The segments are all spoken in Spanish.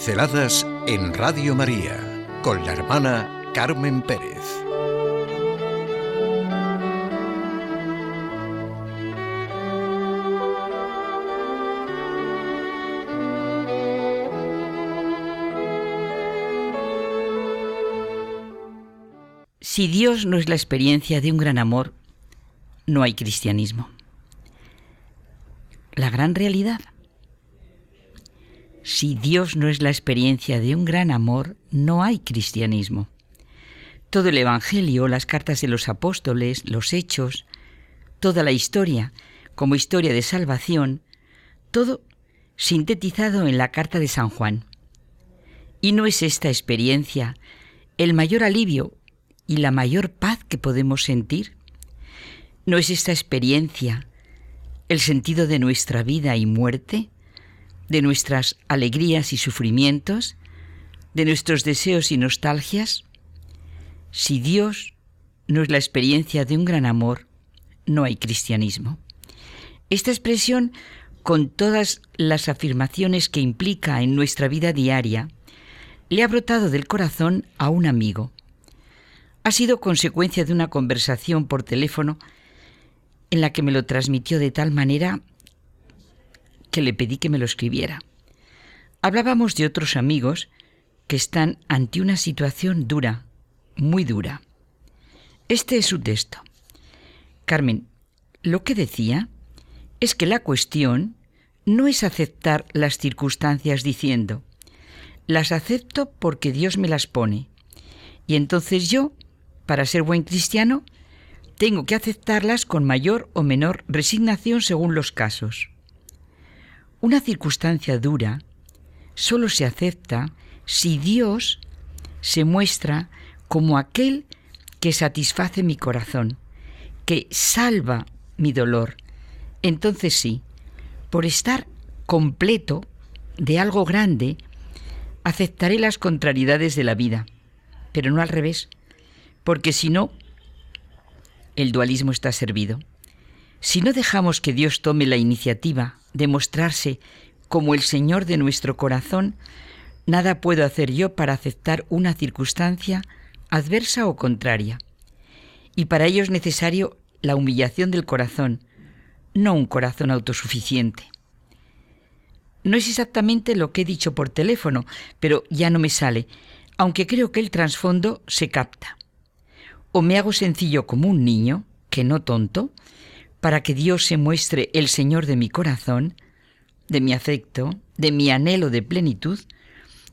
Pinceladas en Radio María con la hermana Carmen Pérez. Si Dios no es la experiencia de un gran amor, no hay cristianismo. La gran realidad si Dios no es la experiencia de un gran amor, no hay cristianismo. Todo el Evangelio, las cartas de los apóstoles, los hechos, toda la historia, como historia de salvación, todo sintetizado en la carta de San Juan. ¿Y no es esta experiencia el mayor alivio y la mayor paz que podemos sentir? ¿No es esta experiencia el sentido de nuestra vida y muerte? De nuestras alegrías y sufrimientos, de nuestros deseos y nostalgias? Si Dios no es la experiencia de un gran amor, no hay cristianismo. Esta expresión, con todas las afirmaciones que implica en nuestra vida diaria, le ha brotado del corazón a un amigo. Ha sido consecuencia de una conversación por teléfono en la que me lo transmitió de tal manera que le pedí que me lo escribiera. Hablábamos de otros amigos que están ante una situación dura, muy dura. Este es su texto. Carmen, lo que decía es que la cuestión no es aceptar las circunstancias diciendo, las acepto porque Dios me las pone. Y entonces yo, para ser buen cristiano, tengo que aceptarlas con mayor o menor resignación según los casos. Una circunstancia dura solo se acepta si Dios se muestra como aquel que satisface mi corazón, que salva mi dolor. Entonces sí, por estar completo de algo grande, aceptaré las contrariedades de la vida, pero no al revés, porque si no, el dualismo está servido. Si no dejamos que Dios tome la iniciativa de mostrarse como el Señor de nuestro corazón, nada puedo hacer yo para aceptar una circunstancia adversa o contraria. Y para ello es necesario la humillación del corazón, no un corazón autosuficiente. No es exactamente lo que he dicho por teléfono, pero ya no me sale, aunque creo que el trasfondo se capta. O me hago sencillo como un niño, que no tonto, para que Dios se muestre el Señor de mi corazón, de mi afecto, de mi anhelo de plenitud,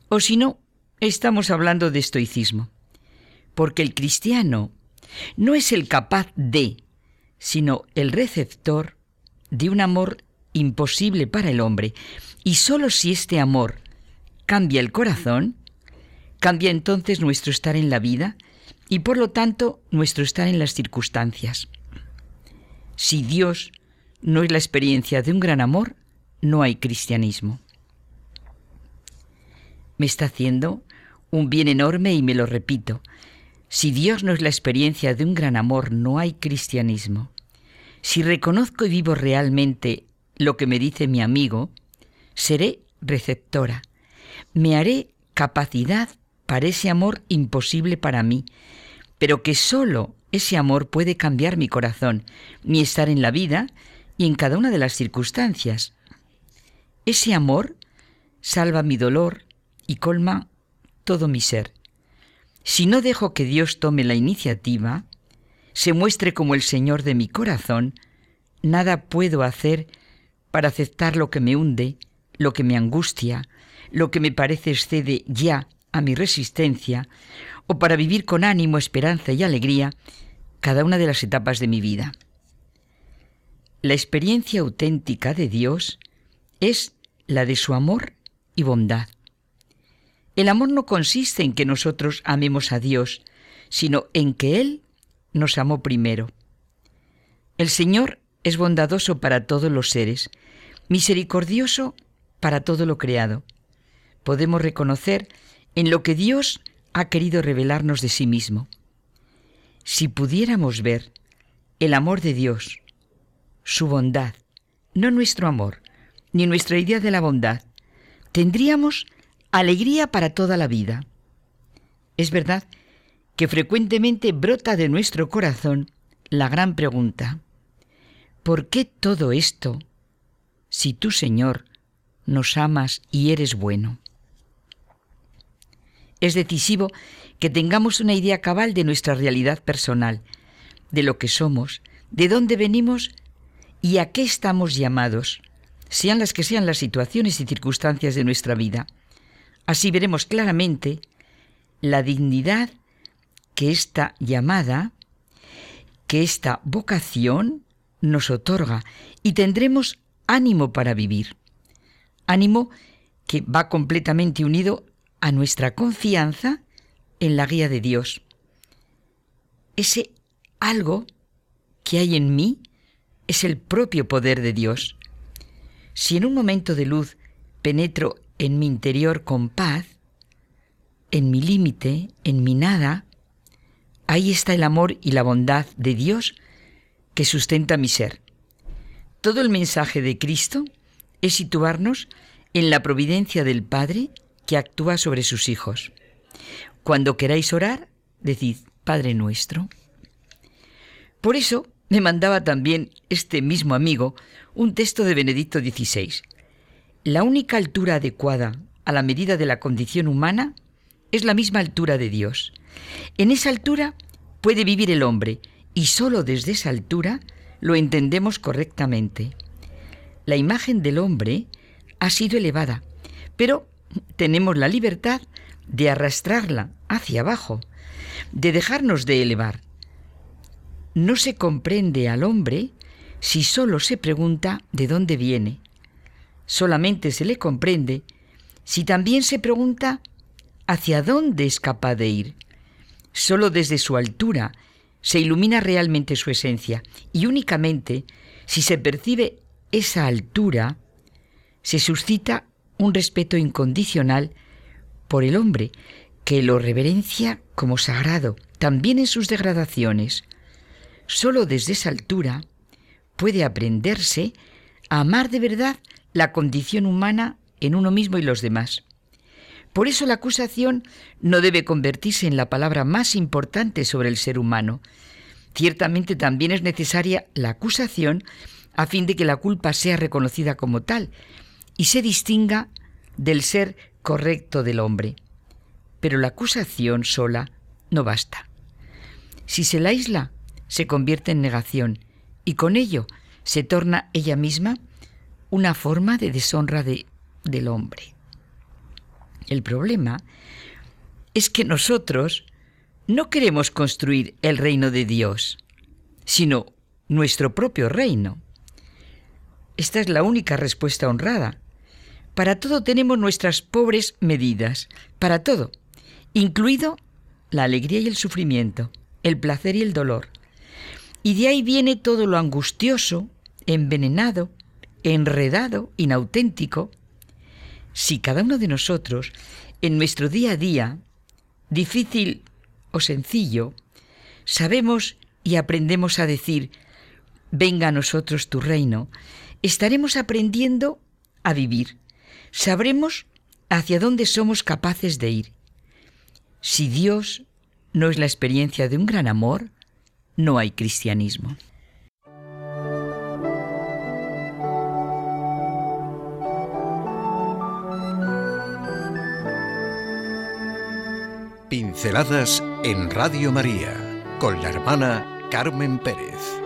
o si no, estamos hablando de estoicismo. Porque el cristiano no es el capaz de, sino el receptor de un amor imposible para el hombre, y sólo si este amor cambia el corazón, cambia entonces nuestro estar en la vida y por lo tanto nuestro estar en las circunstancias. Si Dios no es la experiencia de un gran amor, no hay cristianismo. Me está haciendo un bien enorme y me lo repito. Si Dios no es la experiencia de un gran amor, no hay cristianismo. Si reconozco y vivo realmente lo que me dice mi amigo, seré receptora. Me haré capacidad para ese amor imposible para mí, pero que solo ese amor puede cambiar mi corazón, mi estar en la vida y en cada una de las circunstancias. Ese amor salva mi dolor y colma todo mi ser. Si no dejo que Dios tome la iniciativa, se muestre como el Señor de mi corazón, nada puedo hacer para aceptar lo que me hunde, lo que me angustia, lo que me parece excede ya a mi resistencia, o para vivir con ánimo, esperanza y alegría cada una de las etapas de mi vida. La experiencia auténtica de Dios es la de su amor y bondad. El amor no consiste en que nosotros amemos a Dios, sino en que Él nos amó primero. El Señor es bondadoso para todos los seres, misericordioso para todo lo creado. Podemos reconocer en lo que Dios ha querido revelarnos de sí mismo. Si pudiéramos ver el amor de Dios, su bondad, no nuestro amor, ni nuestra idea de la bondad, tendríamos alegría para toda la vida. Es verdad que frecuentemente brota de nuestro corazón la gran pregunta, ¿por qué todo esto si tú, Señor, nos amas y eres bueno? Es decisivo que tengamos una idea cabal de nuestra realidad personal, de lo que somos, de dónde venimos y a qué estamos llamados, sean las que sean las situaciones y circunstancias de nuestra vida. Así veremos claramente la dignidad que esta llamada, que esta vocación nos otorga y tendremos ánimo para vivir. Ánimo que va completamente unido a nuestra confianza en la guía de Dios. Ese algo que hay en mí es el propio poder de Dios. Si en un momento de luz penetro en mi interior con paz, en mi límite, en mi nada, ahí está el amor y la bondad de Dios que sustenta mi ser. Todo el mensaje de Cristo es situarnos en la providencia del Padre que actúa sobre sus hijos. Cuando queráis orar, decid, Padre nuestro. Por eso me mandaba también este mismo amigo un texto de Benedicto XVI. La única altura adecuada a la medida de la condición humana es la misma altura de Dios. En esa altura puede vivir el hombre y sólo desde esa altura lo entendemos correctamente. La imagen del hombre ha sido elevada, pero tenemos la libertad de arrastrarla hacia abajo, de dejarnos de elevar. No se comprende al hombre si solo se pregunta de dónde viene. Solamente se le comprende si también se pregunta hacia dónde es capaz de ir. Solo desde su altura se ilumina realmente su esencia y únicamente si se percibe esa altura, se suscita un respeto incondicional por el hombre, que lo reverencia como sagrado, también en sus degradaciones. Solo desde esa altura puede aprenderse a amar de verdad la condición humana en uno mismo y los demás. Por eso la acusación no debe convertirse en la palabra más importante sobre el ser humano. Ciertamente también es necesaria la acusación a fin de que la culpa sea reconocida como tal, y se distinga del ser correcto del hombre. Pero la acusación sola no basta. Si se la aísla, se convierte en negación y con ello se torna ella misma una forma de deshonra de, del hombre. El problema es que nosotros no queremos construir el reino de Dios, sino nuestro propio reino. Esta es la única respuesta honrada, para todo tenemos nuestras pobres medidas, para todo, incluido la alegría y el sufrimiento, el placer y el dolor. Y de ahí viene todo lo angustioso, envenenado, enredado, inauténtico. Si cada uno de nosotros, en nuestro día a día, difícil o sencillo, sabemos y aprendemos a decir, venga a nosotros tu reino, estaremos aprendiendo a vivir, sabremos hacia dónde somos capaces de ir. Si Dios no es la experiencia de un gran amor, no hay cristianismo. Pinceladas en Radio María con la hermana Carmen Pérez.